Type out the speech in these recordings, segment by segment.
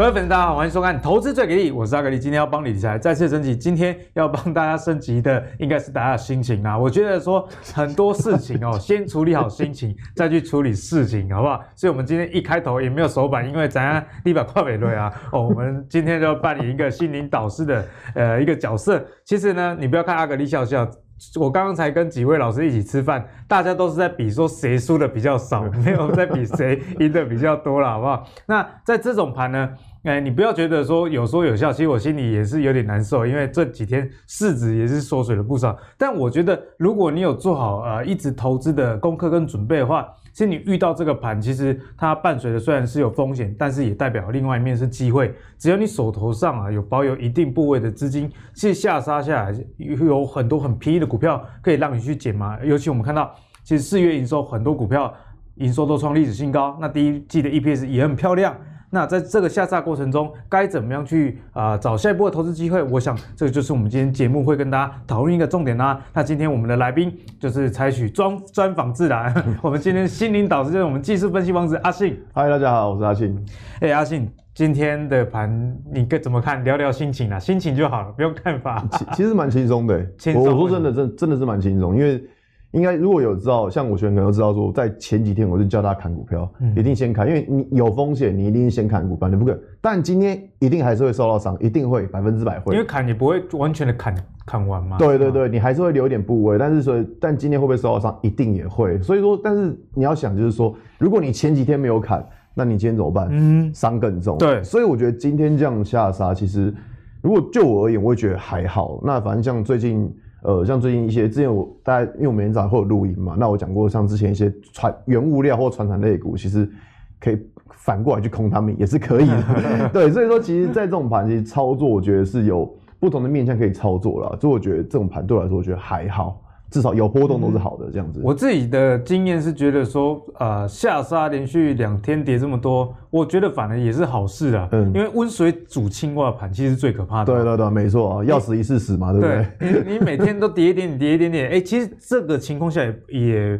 各位粉丝，大家好，欢迎收看《投资最给力》，我是阿格力，今天要帮你理财再次升级。今天要帮大家升级的，应该是大家的心情啊。我觉得说很多事情哦，先处理好心情，再去处理事情，好不好？所以，我们今天一开头也没有手板，因为咱家立板跨北瑞啊。哦，我们今天就要扮演一个心灵导师的呃一个角色。其实呢，你不要看阿格力笑笑。我刚刚才跟几位老师一起吃饭，大家都是在比说谁输的比较少，没有在比谁赢的比较多了，好不好？那在这种盘呢，哎，你不要觉得说有说有笑，其实我心里也是有点难受，因为这几天市值也是缩水了不少。但我觉得，如果你有做好呃一直投资的功课跟准备的话，其实你遇到这个盘，其实它伴随的虽然是有风险，但是也代表另外一面是机会。只要你手头上啊有保有一定部位的资金，其实下杀下来有很多很便宜的股票可以让你去捡嘛。尤其我们看到，其实四月营收很多股票营收都创历史新高，那第一季的 EPS 也很漂亮。那在这个下杀过程中，该怎么样去啊、呃、找下一波的投资机会？我想这个就是我们今天节目会跟大家讨论一个重点啦、啊。那今天我们的来宾就是采取专专访自然。我们今天心灵导师就是我们技术分析王子阿信。嗨，大家好，我是阿信。哎、欸，阿信，今天的盘你该怎么看？聊聊心情啊，心情就好了，不用看法。其其实蛮轻松的，轻松。我说真的，真真的是蛮轻松，因为。应该如果有知道，像我学员可能都知道说，在前几天我就叫他砍股票，嗯、一定先砍，因为你有风险，你一定先砍股票，你不可。但今天一定还是会受到伤，一定会百分之百会。因为砍你不会完全的砍砍完吗？对对对，你还是会留一点部位，但是说，但今天会不会受到伤，一定也会。所以说，但是你要想就是说，如果你前几天没有砍，那你今天怎么办？嗯，伤更重。对，所以我觉得今天这样下杀，其实如果就我而言，我会觉得还好。那反正像最近。呃，像最近一些之前我大家因为我每天早上会有录音嘛，那我讲过像之前一些传原物料或传产类股，其实可以反过来去空他们也是可以的。对，所以说其实，在这种盘其实操作，我觉得是有不同的面向可以操作了。所以我觉得这种盘对我来说，我觉得还好。至少有波动都是好的，这样子。我自己的经验是觉得说，呃，下杀连续两天跌这么多，我觉得反而也是好事啊。嗯，因为温水煮青蛙盘其实是最可怕的。对对对，没错啊，要死一次死嘛，对不对？对，你你每天都跌一点点，跌一点点，哎、欸，其实这个情况下也也，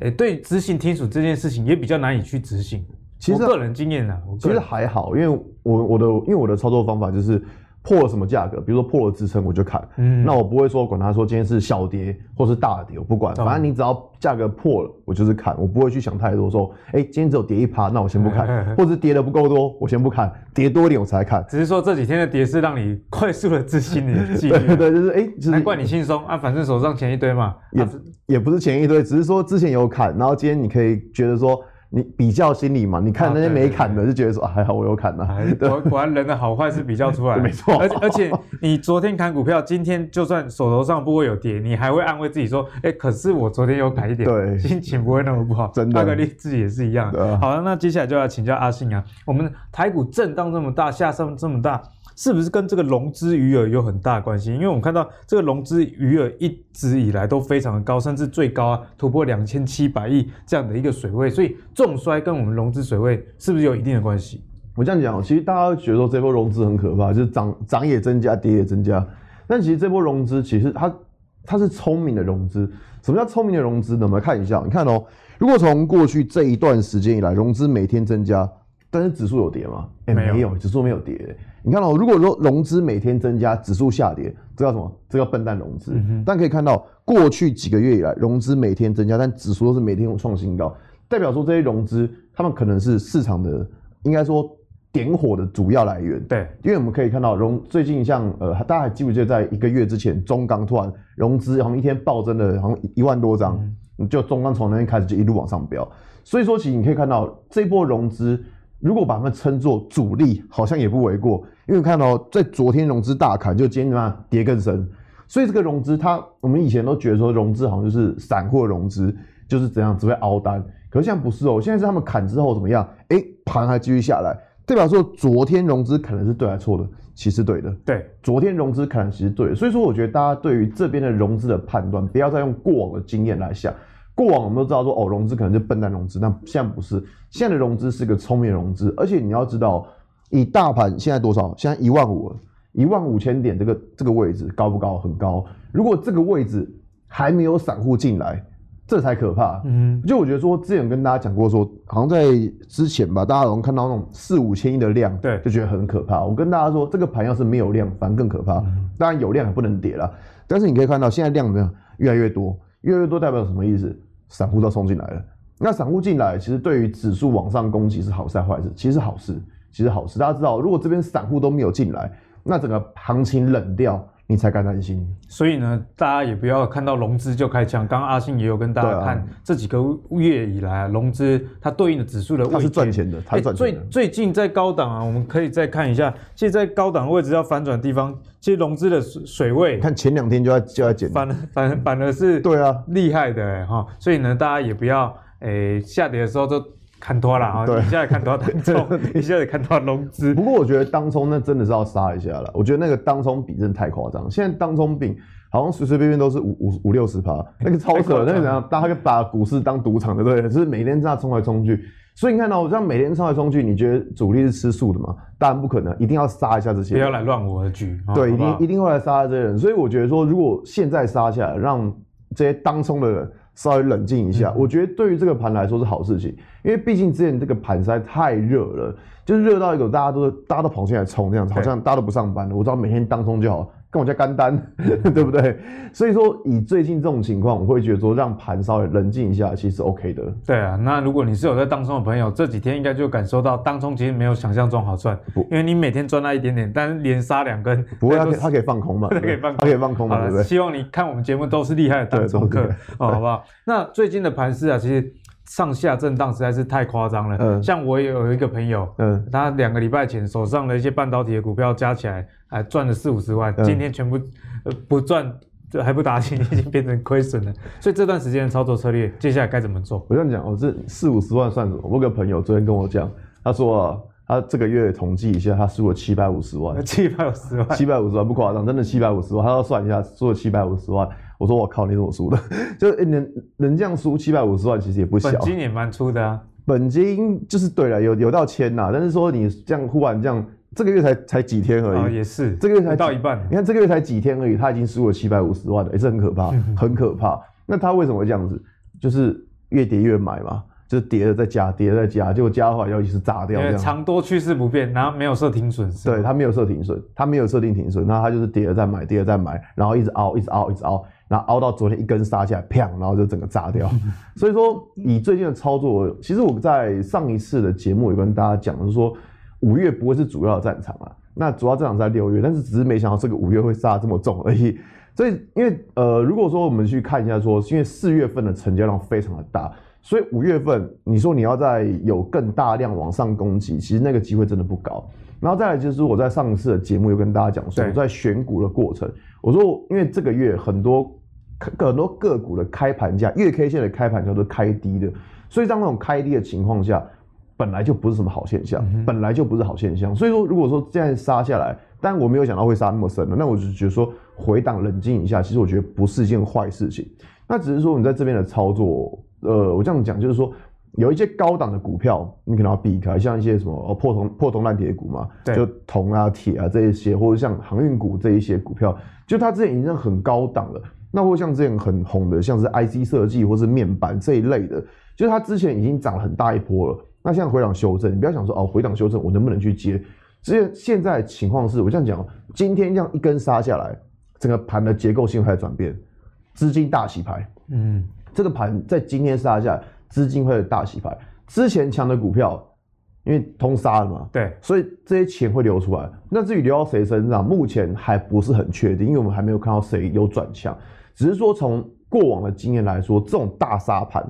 哎、欸，对，执行停损这件事情也比较难以去执行。其实个人经验呢，其实还好，因为我我的因为我的操作方法就是。破了什么价格？比如说破了支撑，我就砍。嗯，那我不会说管他说今天是小跌或是大跌，我不管，反正你只要价格破了，我就是砍，我不会去想太多。说，哎、欸，今天只有跌一趴，那我先不砍，或者跌的不够多，我先不砍，跌多一点我才砍。只是说这几天的跌是让你快速的自信你的纪律。对对，就是哎，欸就是、难怪你轻松啊，反正手上钱一堆嘛。也也不是钱一堆，只是说之前有砍，然后今天你可以觉得说。你比较心理嘛？你看那些没砍的，就觉得说还好我有砍呐。果果然人的好坏是比较出来 的，没错。而而且你昨天砍股票，今天就算手头上不会有跌，你还会安慰自己说：哎，可是我昨天有砍一点，对，心情不会那么不好。真的，大概率自己也是一样。好了，那接下来就要请教阿信啊，我们台股震荡这么大，下上这么大。是不是跟这个融资余额有很大关系？因为我们看到这个融资余额一直以来都非常的高，甚至最高啊突破两千七百亿这样的一个水位，所以重摔跟我们融资水位是不是有一定的关系？我这样讲，其实大家都觉得说这波融资很可怕，就是涨涨也增加，跌也增加。但其实这波融资其实它它是聪明的融资。什么叫聪明的融资呢？我们来看一下，你看哦，如果从过去这一段时间以来，融资每天增加，但是指数有跌吗？哎、欸，没有，指数没有跌。你看到，如果说融资每天增加，指数下跌，这叫什么？这叫笨蛋融资。嗯、但可以看到，过去几个月以来，融资每天增加，但指数都是每天创新高，代表说这些融资，他们可能是市场的，应该说点火的主要来源。对，因为我们可以看到，融最近像呃，大家还记不记得，在一个月之前，中钢突然融资好像一天暴增了，好像一万多张，嗯、就中钢从那边开始就一路往上飙。所以说，其实你可以看到这波融资。如果把它们称作主力，好像也不为过，因为看到在昨天融资大砍，就今天跌更深，所以这个融资它，我们以前都觉得说融资好像就是散户融资，就是怎样只会熬单，可是现在不是哦，现在是他们砍之后怎么样？哎，盘还继续下来，代表说昨天融资可能是对还是错的？其实对的，对，昨天融资可能其实对的，所以说我觉得大家对于这边的融资的判断，不要再用过往的经验来想。过往我们都知道说哦，融资可能就笨蛋融资，但现在不是，现在的融资是个聪明融资，而且你要知道，以大盘现在多少？现在一万五，一万五千点这个这个位置高不高？很高。如果这个位置还没有散户进来，这这才可怕。嗯，就我觉得说，之前跟大家讲过说，好像在之前吧，大家好像看到那种四五千亿的量，对，就觉得很可怕。我跟大家说，这个盘要是没有量，反而更可怕。嗯、当然有量也不能跌了，但是你可以看到现在量怎么样，越来越多，越来越多代表什么意思？散户都冲进来了。那散户进来，其实对于指数往上攻击是好事还是坏事？其实好事，其实好事。大家知道，如果这边散户都没有进来，那整个行情冷掉。你才敢担心，所以呢，大家也不要看到融资就开枪。刚刚阿信也有跟大家看这几个月以来，融资它对应的指数的位置，它是赚钱的，它赚钱的。欸、最最近在高档啊，我们可以再看一下，现在高档位置要反转地方，其实融资的水位，看前两天就要就要减，反反反而是对啊，厉害的哈。所以呢，大家也不要诶、欸、下跌的时候就。看多了啊！你现在看多当冲，你现在看多融资。不过我觉得当冲那真的是要杀一下了。我觉得那个当冲比真的太夸张。现在当冲比好像随随便便都是五五五六十趴，那个超扯。那个怎样？大家把股市当赌场的，对？就是每天这样冲来冲去。所以你看到我这样每天冲来冲去，你觉得主力是吃素的吗？当然不可能，一定要杀一下这些。不要来乱我的局。对，一定一定会来杀这些人。所以我觉得说，如果现在杀下来，让这些当冲的人。稍微冷静一下，嗯、我觉得对于这个盘来说是好事情，因为毕竟之前这个盘实在太热了，就是热到一个大家都大家都跑进来冲这样子，好像大家都不上班了。我知道每天当冲就好，跟我家干单，对不对？所以说以最近这种情况，我会觉得说让盘稍微冷静一下，其实 OK 的。对啊，那如果你是有在当冲的朋友，这几天应该就感受到当冲其实没有想象中好赚，不因为你每天赚那一点点，但是连杀两根，不会，他可以他可以放空嘛？他可以放，他可以放空嘛？对不对？希望你看我们节目都是厉害的当冲客，哦，好不好？那最近的盘势啊，其实。上下震荡实在是太夸张了。嗯，像我也有一个朋友，嗯，他两个礼拜前手上的一些半导体的股票加起来，还赚了四五十万，嗯、今天全部呃不赚，这还不打紧，已经变成亏损了。所以这段时间的操作策略，接下来该怎么做？我跟你讲，哦，这四五十万算什么？我有个朋友昨天跟我讲，他说啊，他这个月统计一下，他输了七百五十万，七百五十万，七百五十万不夸张，真的七百五十万，他要算一下，输了七百五十万。我说我靠，你怎么输的？就能能这样输七百五十万，其实也不小。本金也蛮粗的啊。本金就是对了，有有到千呐，但是说你这样忽然这样，这个月才才几天而已。哦，也是。这个月才到一半。你看这个月才几天而已，他已经输了七百五十万了，也是很可怕，很可怕。那他为什么会这样子？就是越跌越买嘛，就是跌了再加，跌了再加，结果加的话要一直砸掉。长多趋势不变，然后没有设停损。对，他没有设停损，他没有设定停损，那他就是跌了再买，跌了再买，然后一直凹，一直凹，一直凹。然后凹到昨天一根杀下来，砰，然后就整个炸掉。所以说，以最近的操作，其实我在上一次的节目有跟大家讲，就是说五月不会是主要的战场啊。那主要战场在六月，但是只是没想到这个五月会杀这么重而已。所以，因为呃，如果说我们去看一下说，说因为四月份的成交量非常的大，所以五月份你说你要再有更大量往上攻击，其实那个机会真的不高。然后再来就是我在上一次的节目有跟大家讲说，我在选股的过程。我说，因为这个月很多很多个股的开盘价，月 K 线的开盘价都是开低的，所以在那种开低的情况下，本来就不是什么好现象，本来就不是好现象。所以说，如果说这样杀下来，但我没有想到会杀那么深的，那我就觉得说回档冷静一下，其实我觉得不是一件坏事情。那只是说你在这边的操作，呃，我这样讲就是说。有一些高档的股票，你可能要避开，像一些什么哦破铜破铜烂铁股嘛，就铜啊铁啊这一些，或者像航运股这一些股票，就它之前已经很高档了。那或像之前很红的，像是 IC 设计或是面板这一类的，就是它之前已经涨了很大一波了。那现在回档修正，你不要想说哦回档修正我能不能去接？只是现在情况是我这样讲，今天这样一根杀下来，整个盘的结构性开始转变，资金大洗牌。嗯，这个盘在今天杀下来。资金会大洗牌，之前强的股票，因为通杀了嘛，对，所以这些钱会流出来。那至于流到谁身上，目前还不是很确定，因为我们还没有看到谁有转强。只是说从过往的经验来说，这种大杀盘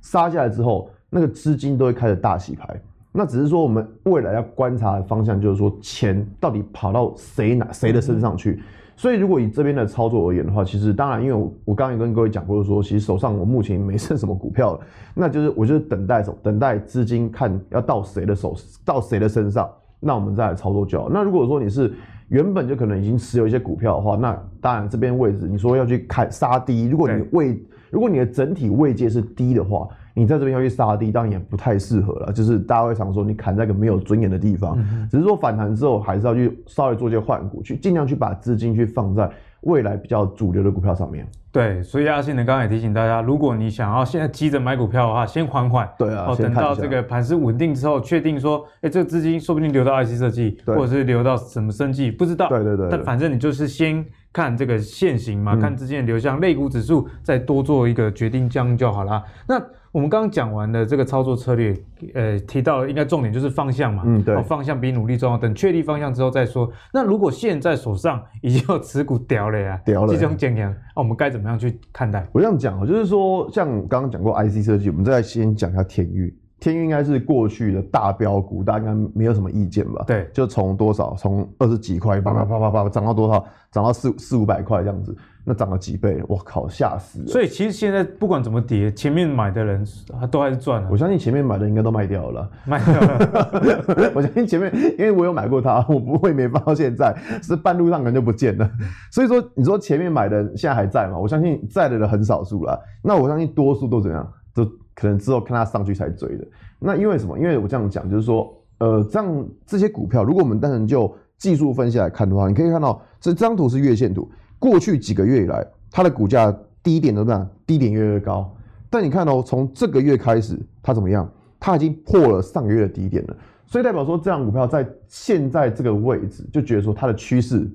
杀下来之后，那个资金都会开始大洗牌。那只是说我们未来要观察的方向，就是说钱到底跑到谁哪谁的身上去。嗯所以，如果以这边的操作而言的话，其实当然，因为我我刚刚也跟各位讲过说，其实手上我目前没剩什么股票了，那就是我就是等待什么，等待资金看要到谁的手，到谁的身上，那我们再来操作就好。那如果说你是原本就可能已经持有一些股票的话，那当然这边位置你说要去砍杀低，如果你位如果你的整体位阶是低的话。你在这边要去杀低，当然也不太适合了。就是大家会常说，你砍在一个没有尊严的地方。嗯、只是说反弹之后，还是要去稍微做一些换股，去尽量去把资金去放在未来比较主流的股票上面。对，所以阿信呢刚刚也提醒大家，如果你想要现在急着买股票的话，先缓缓。对啊，哦，等到这个盘势稳定之后，确定说，哎，这个资金说不定流到 IC 设计，或者是流到什么生计，不知道。对对对。但反正你就是先看这个现行嘛，嗯、看资金的流向，类股指数再多做一个决定，这样就好了。那。我们刚刚讲完的这个操作策略，呃，提到应该重点就是方向嘛，嗯，对，哦、方向比努力重要。等确立方向之后再说。那如果现在手上已经有持股掉了呀，掉了，这种经验，我们该怎么样去看待？我这样讲啊，就是说，像刚刚讲过 IC 设计，我们再先讲一下天钰。天运应该是过去的大标股，大家应该没有什么意见吧？对，就从多少，从二十几块，啪啪啪啪啪涨到多少，涨到四四五百块这样子。那涨了几倍？我靠，吓死了！所以其实现在不管怎么跌，前面买的人他都还是赚了。我相信前面买的应该都卖掉了，卖掉了。我相信前面，因为我有买过它，我不会没放到现在，是半路上可能就不见了。所以说，你说前面买的现在还在吗？我相信在的人很少数了。那我相信多数都怎样？都可能之后看它上去才追的。那因为什么？因为我这样讲，就是说，呃，这样这些股票，如果我们单纯就技术分析来看的话，你可以看到这张图是月线图。过去几个月以来，它的股价低点都这样，低点越来越高。但你看哦，从这个月开始，它怎么样？它已经破了上个月的低点了。所以代表说，这样股票在现在这个位置，就觉得说它的趋势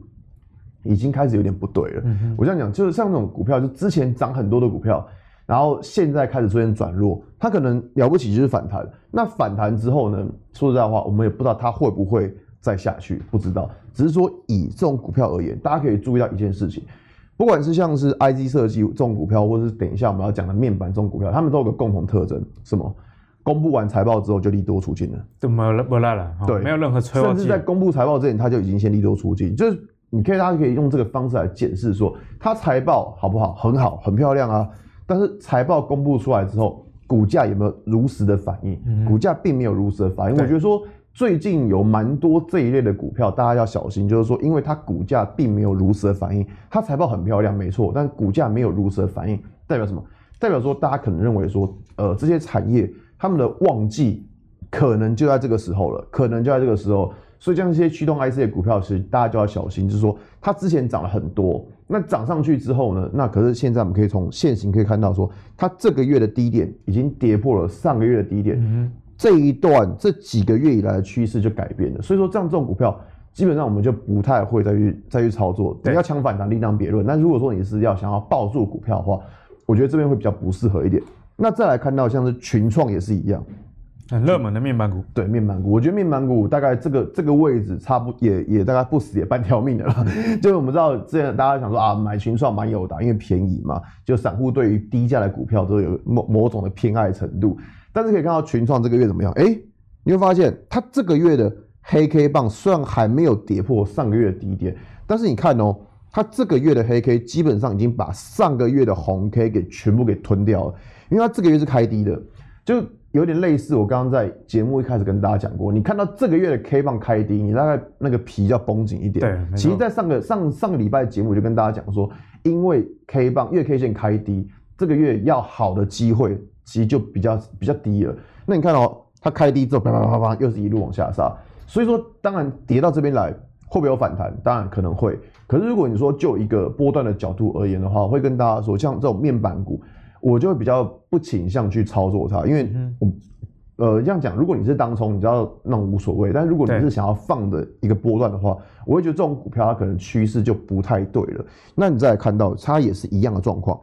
已经开始有点不对了。嗯、我这样讲，就是像那种股票，就之前涨很多的股票，然后现在开始出现转弱，它可能了不起就是反弹。那反弹之后呢？说实在话，我们也不知道它会不会。再下去不知道，只是说以这种股票而言，大家可以注意到一件事情，不管是像是 I G 设计这种股票，或者是等一下我们要讲的面板这种股票，他们都有个共同特征，什么？公布完财报之后就利多出尽了，就没了，没了了，对，没有任何催化剂，甚至在公布财报之前，它就已经先利多出尽，就是你可以，大家可以用这个方式来检视说，它财报好不好？很好，很漂亮啊。但是财报公布出来之后，股价有没有如实的反应？嗯、股价并没有如实的反应，我觉得说。最近有蛮多这一类的股票，大家要小心，就是说，因为它股价并没有如实的反应，它财报很漂亮，没错，但股价没有如实的反应，代表什么？代表说，大家可能认为说，呃，这些产业他们的旺季可能就在这个时候了，可能就在这个时候，所以像这些驱动 IC 的股票，其实大家就要小心，就是说，它之前涨了很多，那涨上去之后呢，那可是现在我们可以从现行可以看到说，它这个月的低点已经跌破了上个月的低点。嗯这一段这几个月以来的趋势就改变了，所以说这样这种股票基本上我们就不太会再去再去操作。等要抢反弹另当别论。那如果说你是要想要抱住股票的话，我觉得这边会比较不适合一点。那再来看到像是群创也是一样，很热门的面板股。对，面板股，我觉得面板股大概这个这个位置差不也也大概不死也半条命的了。就是我们知道之前大家想说啊，买群创蛮有的，因为便宜嘛，就散户对于低价的股票都有某某种的偏爱程度。但是可以看到群创这个月怎么样？哎，你会发现它这个月的黑 K 棒虽然还没有跌破上个月的低点，但是你看哦，它这个月的黑 K 基本上已经把上个月的红 K 给全部给吞掉了，因为它这个月是开低的，就有点类似我刚刚在节目一开始跟大家讲过，你看到这个月的 K 棒开低，你大概那个皮要绷紧一点。对，其实，在上个上上个礼拜的节目就跟大家讲说，因为 K 棒月 K 线开低，这个月要好的机会。其实就比较比较低了。那你看哦，它开低之后，啪啪啪啪，又是一路往下杀。所以说，当然跌到这边来，会不会有反弹？当然可能会。可是如果你说就一个波段的角度而言的话，我会跟大家说，像这种面板股，我就会比较不倾向去操作它，因为我呃这样讲，如果你是当冲，你知道那种无所谓。但如果你是想要放的一个波段的话，我会觉得这种股票它可能趋势就不太对了。那你再来看到它也是一样的状况。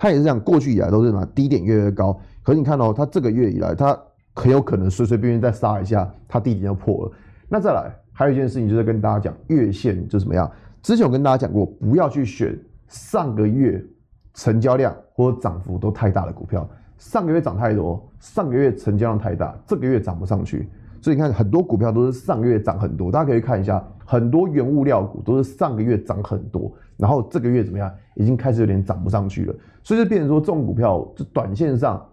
它也是这样，过去以来都是什么低点越来越高，可是你看哦，它这个月以来，它很有可能随随便便再杀一下，它低点就破了。那再来，还有一件事情就是跟大家讲，月线就怎么样？之前我跟大家讲过，不要去选上个月成交量或者涨幅都太大的股票，上个月涨太多，上个月成交量太大，这个月涨不上去。所以你看，很多股票都是上个月涨很多，大家可以看一下，很多原物料股都是上个月涨很多，然后这个月怎么样，已经开始有点涨不上去了。所以就变成说，这种股票就短线上，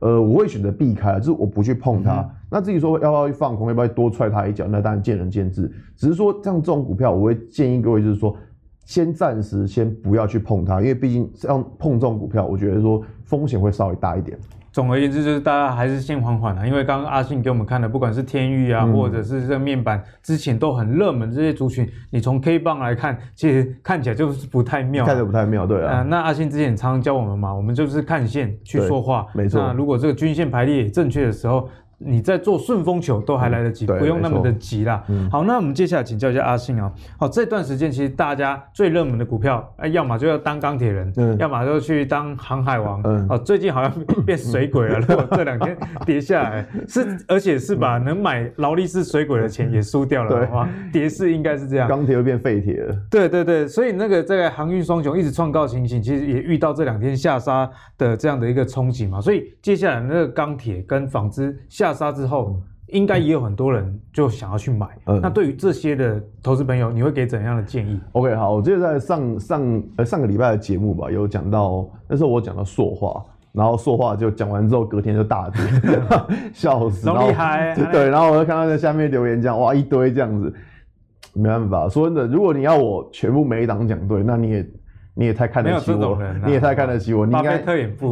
呃，我会选择避开，就是我不去碰它。嗯、那至于说要不要去放空，要不要多踹它一脚，那当然见仁见智。只是说，像这种股票，我会建议各位就是说，先暂时先不要去碰它，因为毕竟像碰这种股票，我觉得说风险会稍微大一点。总而言之，就是大家还是先缓缓啊，因为刚刚阿信给我们看的，不管是天域啊，嗯、或者是这个面板，之前都很热门这些族群，你从 K 棒来看，其实看起来就是不太妙，看着不太妙，对啊、呃。那阿信之前常常教我们嘛，我们就是看线去说话，没错。那如果这个均线排列也正确的时候。你在做顺风球都还来得及，嗯、不用那么的急啦。嗯、好，那我们接下来请教一下阿信啊。好，这段时间其实大家最热门的股票，哎，要么就要当钢铁人，嗯、要么就去当航海王。嗯，哦，最近好像变水鬼了，如果这两天跌下来，是而且是把能买劳力士水鬼的钱也输掉了的话，跌势应该是这样，钢铁又变废铁了。对对对，所以那个这个航运双雄一直创高情形，其实也遇到这两天下杀的这样的一个冲击嘛。所以接下来那个钢铁跟纺织下杀之后，应该也有很多人就想要去买。嗯，那对于这些的投资朋友，你会给怎样的建议？OK，好，我记得在上上呃上个礼拜的节目吧，有讲到那时候我讲到塑化，然后塑化就讲完之后隔天就大跌，笑死，厉害，对，然后我就看到在下面留言讲哇一堆这样子，没办法，说真的，如果你要我全部每一档讲对，那你也。你也太看得起我，你也太看得起我。你应该，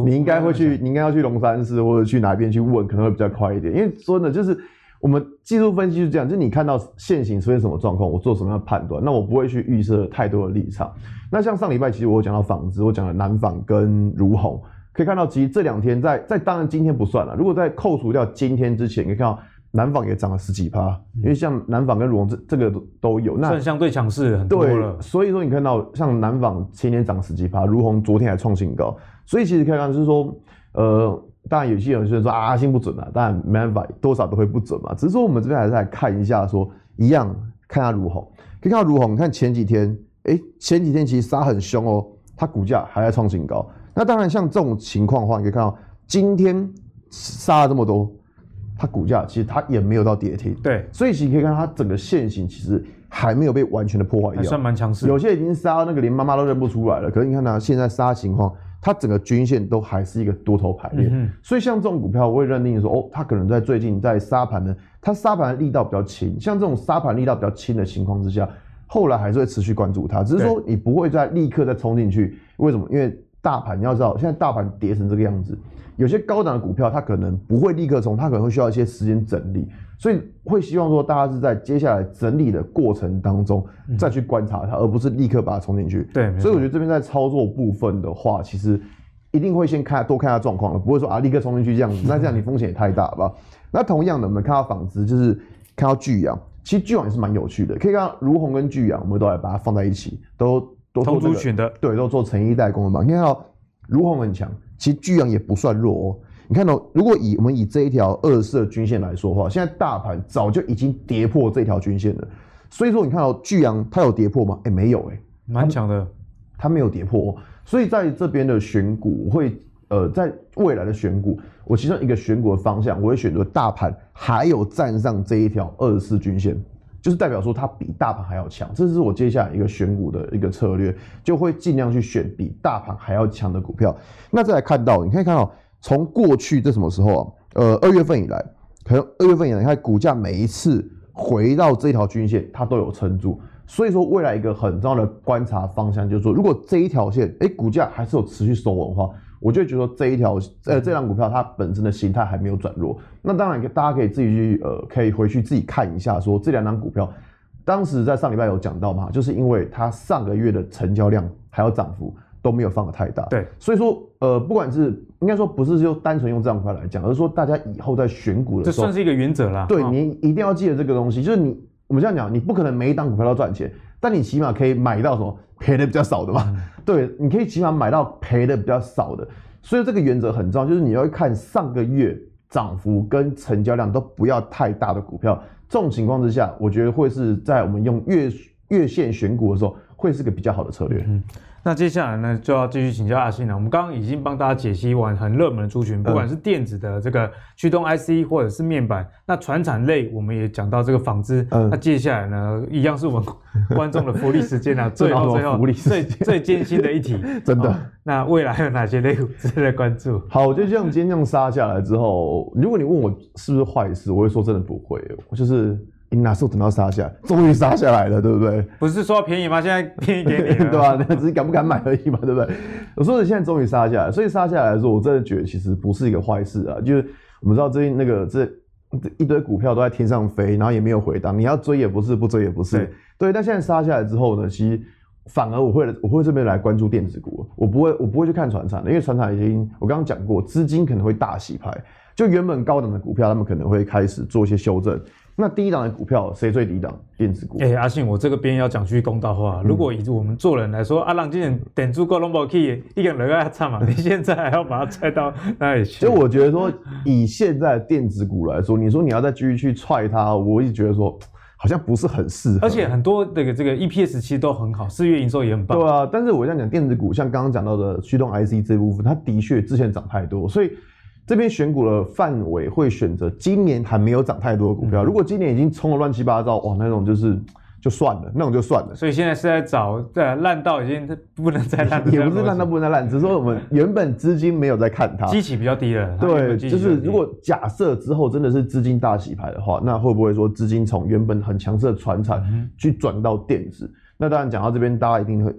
你应该会去，你应该要去龙山寺或者去哪边去问，可能会比较快一点。因为说呢，就是我们技术分析是这样，就是你看到现行出现什么状况，我做什么样的判断，那我不会去预设太多的立场。那像上礼拜，其实我讲到纺织，我讲了南纺跟如虹，可以看到，其实这两天在在当然今天不算了。如果在扣除掉今天之前，可以看到。南纺也涨了十几趴，因为像南纺跟儒鸿这这个都都有，那算相对强势很多了。对，所以说你看到像南纺前年涨十几趴，如虹昨天还创新高，所以其实看看就是说，呃，当然有些人就说啊，阿信不准啊，当然没办法，多少都会不准嘛。只是说我们这边还是来看一下说，说一样看下如虹，可以看到如虹，你看前几天，哎、欸，前几天其实杀很凶哦，它股价还在创新高。那当然像这种情况的话，你可以看到今天杀了这么多。它股价其实它也没有到跌停，对，所以其实可以看到它整个线型其实还没有被完全的破坏掉，还算蛮强势。有些已经杀到那个连妈妈都认不出来了，可是你看它现在杀情况，它整个均线都还是一个多头排列，嗯、所以像这种股票，我会认定说，哦，它可能在最近在杀盘呢，它杀盘的力道比较轻，像这种杀盘力道比较轻的情况之下，后来还是会持续关注它，只是说你不会再立刻再冲进去，为什么？因为大盘你要知道，现在大盘跌成这个样子。有些高档的股票，它可能不会立刻冲，它可能会需要一些时间整理，所以会希望说大家是在接下来整理的过程当中再去观察它，而不是立刻把它冲进去。对，所以我觉得这边在操作部分的话，其实一定会先看多看下状况了，不会说啊立刻冲进去这样子，那这样你风险也太大了吧？那同样的，我们看到纺织，就是看到聚阳，其实聚阳也是蛮有趣的，可以看到如虹跟聚阳，我们都来把它放在一起，都都做这个，对，都做成衣代工的嘛。你看到儒鸿很强。其实巨阳也不算弱哦，你看到、喔，如果以我们以这一条二十四的均线来说的话，现在大盘早就已经跌破这条均线了。所以说，你看到巨阳它有跌破吗？哎、欸，没有哎、欸，蛮强的，它没有跌破、哦。所以在这边的选股会，呃，在未来的选股，我其中一个选股的方向，我会选择大盘还有站上这一条二十四均线。就是代表说它比大盘还要强，这是我接下来一个选股的一个策略，就会尽量去选比大盘还要强的股票。那再来看到，你可以看到从过去这什么时候啊？呃，二月份以来，可能二月份以来，你看股价每一次回到这条均线，它都有撑住。所以说，未来一个很重要的观察方向就是说，如果这一条线，诶，股价还是有持续收稳的话。我就觉得说这一条呃这档股票它本身的形态还没有转弱，那当然大家可以自己去呃可以回去自己看一下，说这两档股票当时在上礼拜有讲到嘛，就是因为它上个月的成交量还有涨幅都没有放得太大，对，所以说呃不管是应该说不是就单纯用这档股票来讲，而是说大家以后在选股的时候，这算是一个原则啦，对，你一定要记得这个东西，就是你我们这样讲，你不可能每一档股票都赚钱，但你起码可以买到什么赔的比较少的嘛。嗯 对，你可以起码买到赔的比较少的，所以这个原则很重要，就是你要看上个月涨幅跟成交量都不要太大的股票，这种情况之下，我觉得会是在我们用月月线选股的时候，会是个比较好的策略。嗯那接下来呢，就要继续请教阿信了。我们刚刚已经帮大家解析完很热门的族群，不管是电子的这个驱动 IC，或者是面板，那传产类我们也讲到这个纺织。嗯，那接下来呢，一样是我们 观众的福利时间啊，最后最后最最艰辛的一题，真的。那未来有哪些类股值得关注？好，我觉得像今天这样杀下来之后，如果你问我是不是坏事，我会说真的不会。就是你哪时候等到杀下来？终于杀下来了，对不对？不是说便宜吗？现在便宜给你，对吧？只是敢不敢买而已嘛，对不对？我说的现在终于杀下来，所以杀下来的时候，我真的觉得其实不是一个坏事啊。就是我们知道最近那个这一堆股票都在天上飞，然后也没有回档，你要追也不是，不追也不是。对，对，但现在杀下来之后呢，其实反而我会我会这边来关注电子股，我不会我不会去看船产的，因为船产已经我刚刚讲过，资金可能会大洗牌，就原本高等的股票，他们可能会开始做一些修正。那低档的股票谁最低档？电子股。哎、欸，阿信，我这个边要讲句公道话，嗯、如果以我们做人来说，阿浪今年点足够龙宝 key，一个人要差嘛，你现在还要把它踹到那里去？所以我觉得说，以现在电子股来说，你说你要再继续去踹它，我一直觉得说好像不是很适合。而且很多这个这个 EPS 其实都很好，四月营收也很棒。对啊，但是我想讲电子股，像刚刚讲到的驱动 IC 这部分，它的确之前涨太多，所以。这边选股的范围会选择今年还没有涨太多的股票。如果今年已经冲了乱七八糟，哇，那种就是 就算了，那种就算了。所以现在是在找，对，烂到已经不能再烂，也不是烂到不能再烂，只是说我们原本资金没有在看它，基期比较低了。对，就是如果假设之后真的是资金大洗牌的话，那会不会说资金从原本很强势的船产去转到电子？那当然讲到这边，大家一定会。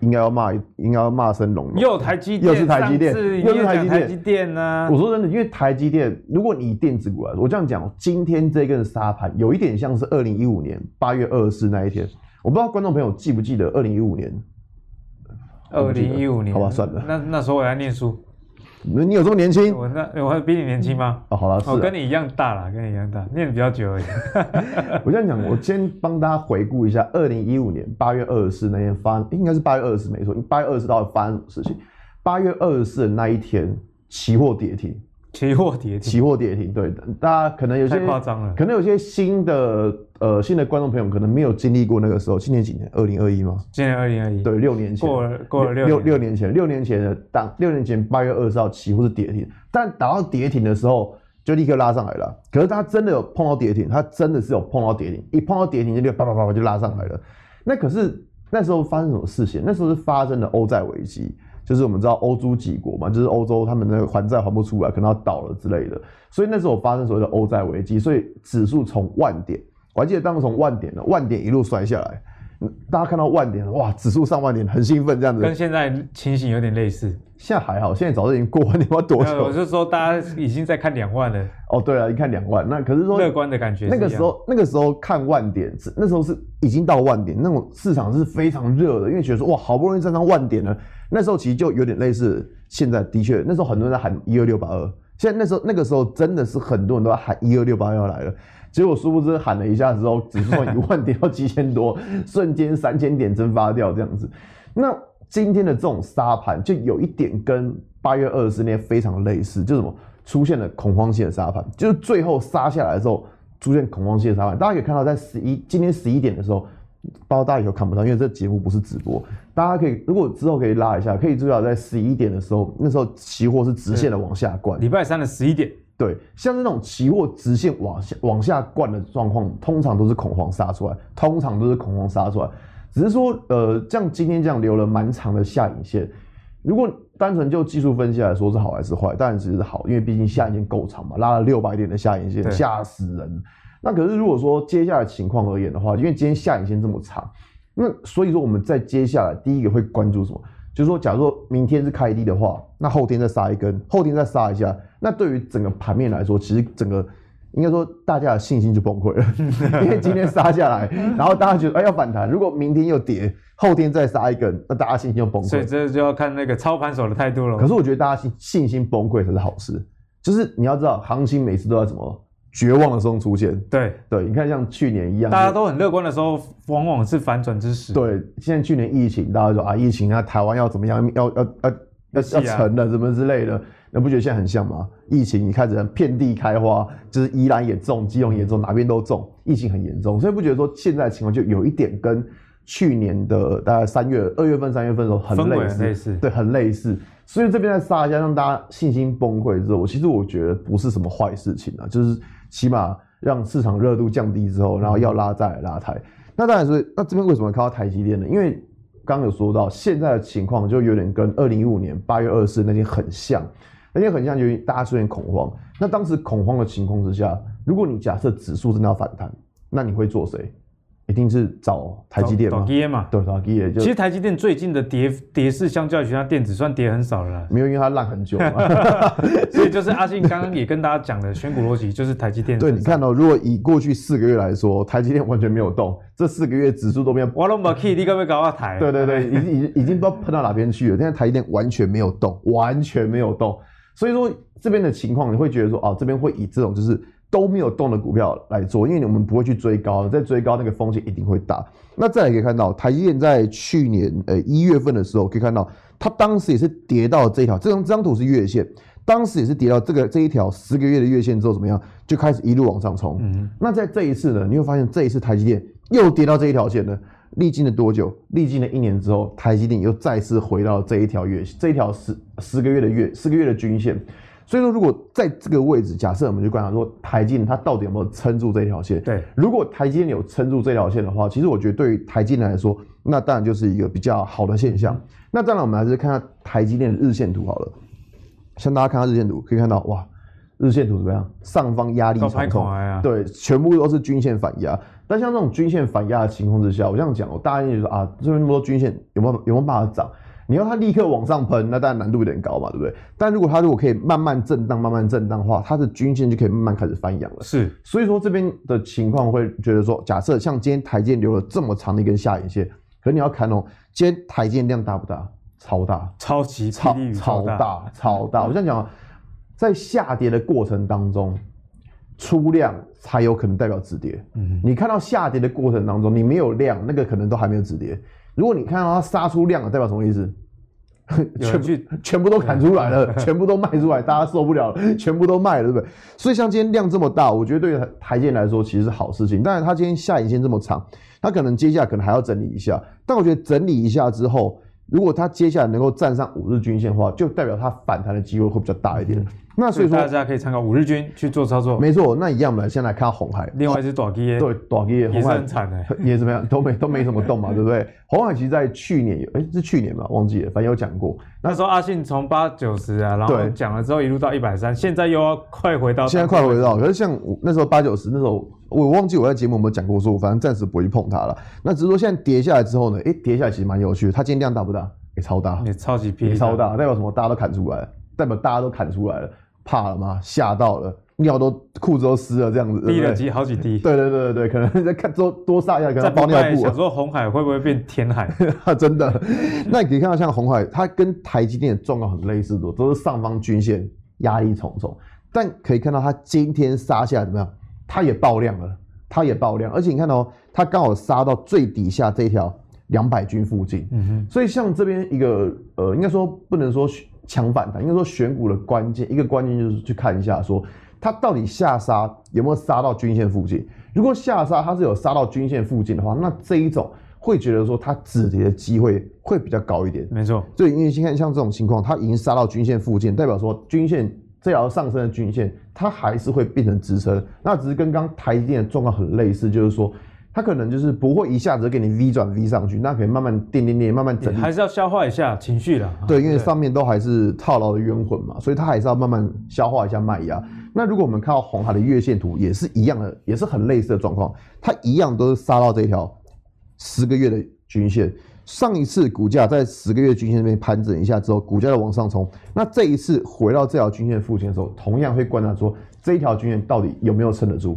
应该要骂，应该要骂声龙。又台积电，又是台积电，又是台积电呢？我说真的，因为台积电，如果你以电子股来说，我这样讲，今天这根沙盘有一点像是二零一五年八月二十四那一天。我不知道观众朋友记不记得二零一五年？二零一五年，好吧，算了。那那时候我在念书。你有这么年轻？我那我还比你年轻吗？哦，好了，我跟你一样大啦，跟你一样大，念比较久而已。我这样讲，我先帮大家回顾一下，二零一五年八月二十四那天发，应该是八月二十四没错，八月二十四到底发生什么事情？八月二十四的那一天，期货跌停。期货跌停，期货跌停，对的，大家可能有些太夸张了，可能有些新的呃新的观众朋友可能没有经历过那个时候，今年几年？二零二一吗？今年二零二一，对，六年前，过了过了六六六年前，六年前的当六年前八月二十号期货是跌停，但打到跌停的时候就立刻拉上来了。可是它真的有碰到跌停，它真的是有碰到跌停，一碰到跌停就叭叭叭叭就拉上来了。那可是那时候发生什么事情？那时候是发生了欧债危机。就是我们知道欧洲几国嘛，就是欧洲他们那个还债还不出来，可能要倒了之类的，所以那时候发生所谓的欧债危机，所以指数从万点，我还记得当时从万点的，万点一路摔下来，大家看到万点，哇，指数上万点，很兴奋这样子，跟现在情形有点类似。现在还好，现在早就已经过万点，要多久？我是说，大家已经在看两万了。哦，对了，一看两万，那可是说乐观的感觉。那个时候，那个时候看万点，那时候是已经到万点，那种市场是非常热的，因为觉得说哇，好不容易站上万点了。那时候其实就有点类似现在，的确，那时候很多人在喊一二六八二。现在那时候那个时候真的是很多人都在喊一二六八二要来了，结果殊不知喊了一下之后，指数从一万点到七千多，瞬间三千点蒸发掉这样子。那今天的这种沙盘就有一点跟八月二十四那天非常类似，就是什么出现了恐慌性的沙盘，就是最后杀下来之后出现恐慌性的沙盘。大家可以看到，在十一今天十一点的时候。包括大家以后看不到，因为这节目不是直播。大家可以，如果之后可以拉一下，可以注意到在十一点的时候，那时候期货是直线的往下灌。礼拜三的十一点，对，像是那种期货直线往下往下灌的状况，通常都是恐慌杀出来，通常都是恐慌杀出来。只是说，呃，像今天这样留了蛮长的下影线，如果单纯就技术分析来说是好还是坏？当然其实是好，因为毕竟下影线够长嘛，拉了六百点的下影线，吓死人。那可是如果说接下来情况而言的话，因为今天下影线这么长，那所以说我们在接下来第一个会关注什么？就是说，假如说明天是开低的话，那后天再杀一根，后天再杀一下，那对于整个盘面来说，其实整个应该说大家的信心就崩溃了，因为今天杀下来，然后大家觉得哎要反弹，如果明天又跌，后天再杀一根，那大家信心就崩溃。所以这就要看那个操盘手的态度了。可是我觉得大家信信心崩溃才是好事，就是你要知道，行情每次都要怎么？绝望的时候出现，对对，你看像去年一样，大家都很乐观的时候，往往是反转之时。对，现在去年疫情，大家说啊，疫情啊，台湾要怎么样，要要要要要沉了，什么之类的，那不觉得现在很像吗？疫情一开始遍地开花，就是宜兰也重，基隆也重，哪边都重，疫情很严重，所以不觉得说现在的情况就有一点跟去年的大概三月、二月份、三月份的时候很类似，类似对，很类似。所以这边在杀一下，让大家信心崩溃之后，其实我觉得不是什么坏事情啊，就是。起码让市场热度降低之后，然后要拉再来拉抬。那当然是，那这边为什么看到台积电呢？因为刚刚有说到，现在的情况就有点跟二零一五年八月二十四那天很像，那天很像，就是大家出现恐慌。那当时恐慌的情况之下，如果你假设指数真的要反弹，那你会做谁？一定是找台积电嘛？嘛？对，台积电。其实台积电最近的跌跌势，相较于其他电子，算跌很少了。没有，因为它烂很久嘛。所以就是阿信刚刚也跟大家讲的选股逻辑，就是台积电。对，你看到、喔、如果以过去四个月来说，台积电完全没有动，这四个月指数都没有。我都没 key，你可不可以搞个台？对对对，已经已经已经不知道喷到哪边去了。现在台积电完全没有动，完全没有动。所以说这边的情况，你会觉得说，啊，这边会以这种就是。都没有动的股票来做，因为我们不会去追高，在追高那个风险一定会大。那再来可以看到，台积电在去年呃一月份的时候，可以看到它当时也是跌到这条，这张这张图是月线，当时也是跌到这个这一条十个月的月线之后怎么样，就开始一路往上冲。嗯，那在这一次呢，你会发现这一次台积电又跌到这一条线呢，历经了多久？历经了一年之后，台积电又再次回到这一条月线，这一条十十个月的月十个月的均线。所以说，如果在这个位置，假设我们就观察说，台积电它到底有没有撑住这条线？对，如果台积电有撑住这条线的话，其实我觉得对于台积电来说，那当然就是一个比较好的现象。嗯、那当然，我们还是看下台积电的日线图好了。像大家看下日线图，可以看到哇，日线图怎么样？上方压力重重，啊、对，全部都是均线反压。但像这种均线反压的情况之下，我这样讲，我大家就说啊，这边那么多均线，有没有有没有办法涨？你要它立刻往上喷，那当然难度有点高嘛，对不对？但如果它如果可以慢慢震荡、慢慢震荡的话，它的均线就可以慢慢开始翻扬了。是，所以说这边的情况会觉得说，假设像今天台积电留了这么长的一根下影线，可是你要看哦，今天台积电量大不大？超大，超级超超大，超大。我这样讲，在下跌的过程当中，出量才有可能代表止跌。嗯，你看到下跌的过程当中，你没有量，那个可能都还没有止跌。如果你看到它杀出量了，代表什么意思？全部全部都砍出来了，全部都卖出来，大家受不了了，全部都卖了，对不对？所以像今天量这么大，我觉得对于台积电来说其实是好事情。但是，它今天下影线这么长，它可能接下来可能还要整理一下。但我觉得整理一下之后，如果它接下来能够站上五日均线的话，就代表它反弹的机会会比较大一点。嗯那所以说大家可以参考五日均去做操作。没错，那一样，我们先来看红海。另外一只短基耶，对，短基耶，也是很惨的，也怎么样，都没都没什么动嘛，对不对？红海其实在去年有，诶、欸、是去年吧，忘记了，反正有讲过。那时候阿信从八九十啊，然后讲了之后一路到一百三，现在又要快回到，现在快回到。可是像那时候八九十，那时候我忘记我在节目有没有讲过，说我反正暂时不会去碰它了。那只是说现在跌下来之后呢，诶、欸，跌下来其实蛮有趣的。它今天量大不大？也、欸、超大，也超级便宜，超大，代表什么？大家都砍出来了，代表大家都砍出来了。怕了吗？吓到了，尿都裤子都湿了，这样子滴了几好几滴。对对对对，可能 在看多多撒一下，可能包尿布。想说红海会不会变天海？真的。那你可以看到，像红海，它跟台积电的状况很类似的，都是上方均线压力重重。但可以看到，它今天杀下来怎么样？它也爆量了，它也爆量，而且你看到、喔、它刚好杀到最底下这一条两百均附近。嗯哼。所以像这边一个呃，应该说不能说。强反弹，应该说选股的关键，一个关键就是去看一下，说它到底下杀有没有杀到均线附近。如果下杀它是有杀到均线附近的话，那这一种会觉得说它止跌的机会会比较高一点。没错，所以因为先看像这种情况，它已经杀到均线附近，代表说均线这条上升的均线，它还是会变成支撑。那只是跟刚台积电的状况很类似，就是说。它可能就是不会一下子给你 V 转 V 上去，那可以慢慢垫垫垫，慢慢整理，还是要消化一下情绪的。对，因为上面都还是套牢的冤魂嘛，所以它还是要慢慢消化一下卖压。那如果我们看到红海的月线图，也是一样的，也是很类似的状况，它一样都是杀到这条十个月的均线。上一次股价在十个月均线那边盘整一下之后，股价又往上冲。那这一次回到这条均线附近的时候，同样会观察说这一条均线到底有没有撑得住。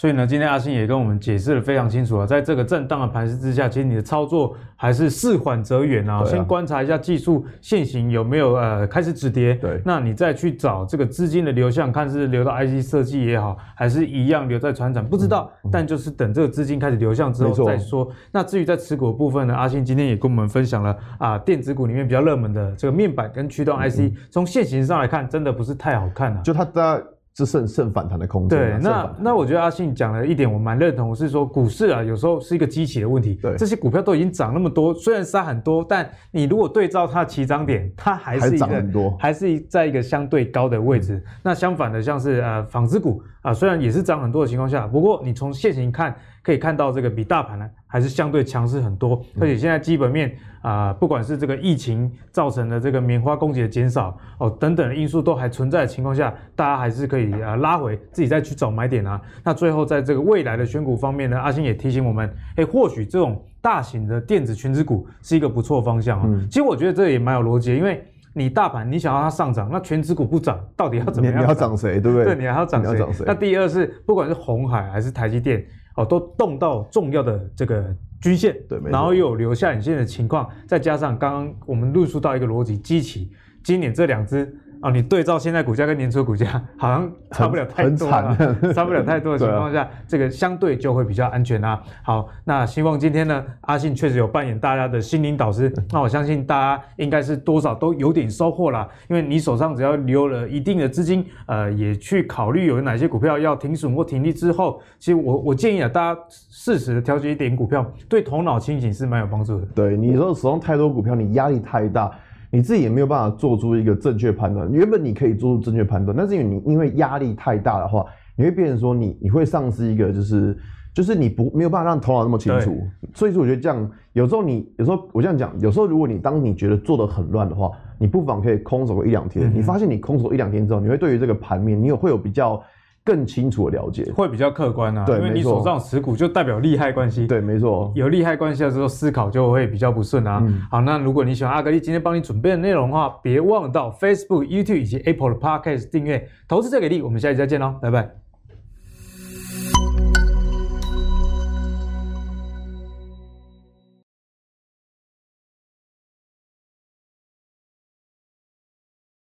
所以呢，今天阿信也跟我们解释的非常清楚了，在这个震荡的盘势之下，其实你的操作还是事缓则圆啊。先观察一下技术线型有没有呃开始止跌，对，那你再去找这个资金的流向，看是流到 IC 设计也好，还是一样留在船厂，不知道。嗯嗯、但就是等这个资金开始流向之后再说。那至于在持股部分呢，阿信今天也跟我们分享了啊，电子股里面比较热门的这个面板跟驱动 IC，从线型上来看，真的不是太好看啊。就它在。是剩剩反弹的空间。对，那那我觉得阿信讲了一点，我蛮认同，是说股市啊，有时候是一个激起的问题。对，这些股票都已经涨那么多，虽然杀很多，但你如果对照它的起涨点，它还是一个还涨很多，还是在一个相对高的位置。嗯、那相反的，像是呃纺织股啊，虽然也是涨很多的情况下，不过你从现行看，可以看到这个比大盘呢还是相对强势很多，而且现在基本面啊、呃，不管是这个疫情造成的这个棉花供给的减少哦等等的因素都还存在的情况下，大家还是可以啊拉回自己再去找买点啊。那最后在这个未来的选股方面呢，阿星也提醒我们，哎，或许这种大型的电子权值股是一个不错的方向啊。嗯、其实我觉得这也蛮有逻辑，因为你大盘你想要它上涨，那全指股不涨，到底要怎么样？你要涨谁？对不对？对，你还要涨谁？那第二是不管是红海还是台积电。哦，都动到重要的这个均线，对，然后又有留下影线的情况，再加上刚刚我们论述到一个逻辑，激起，今年这两只。啊，你对照现在股价跟年初股价，好像差不了太多了，差不了太多的情况下，啊、这个相对就会比较安全啊。好，那希望今天呢，阿信确实有扮演大家的心灵导师，那我相信大家应该是多少都有点收获啦，因为你手上只要留了一定的资金，呃，也去考虑有哪些股票要停损或停利之后，其实我我建议啊，大家适时的调节一点股票，对头脑清醒是蛮有帮助的。对，你说手上太多股票，你压力太大。你自己也没有办法做出一个正确判断。原本你可以做出正确判断，但是因为你因为压力太大的话，你会变成说你你会丧失一个就是就是你不没有办法让头脑那么清楚。所以说我觉得这样有时候你有时候我这样讲，有时候如果你当你觉得做的很乱的话，你不妨可以空手个一两天。嗯、你发现你空手一两天之后，你会对于这个盘面你有会有比较。更清楚的了解，会比较客观啊。对，因为你手上持股就代表利害关系。对，没错。有利害关系的时候，思考就会比较不顺啊。嗯、好，那如果你喜欢阿格力今天帮你准备的内容的话，别忘了到 Facebook、YouTube 以及 Apple 的 Podcast 订阅。投资最给力，我们下期再见喽，拜拜。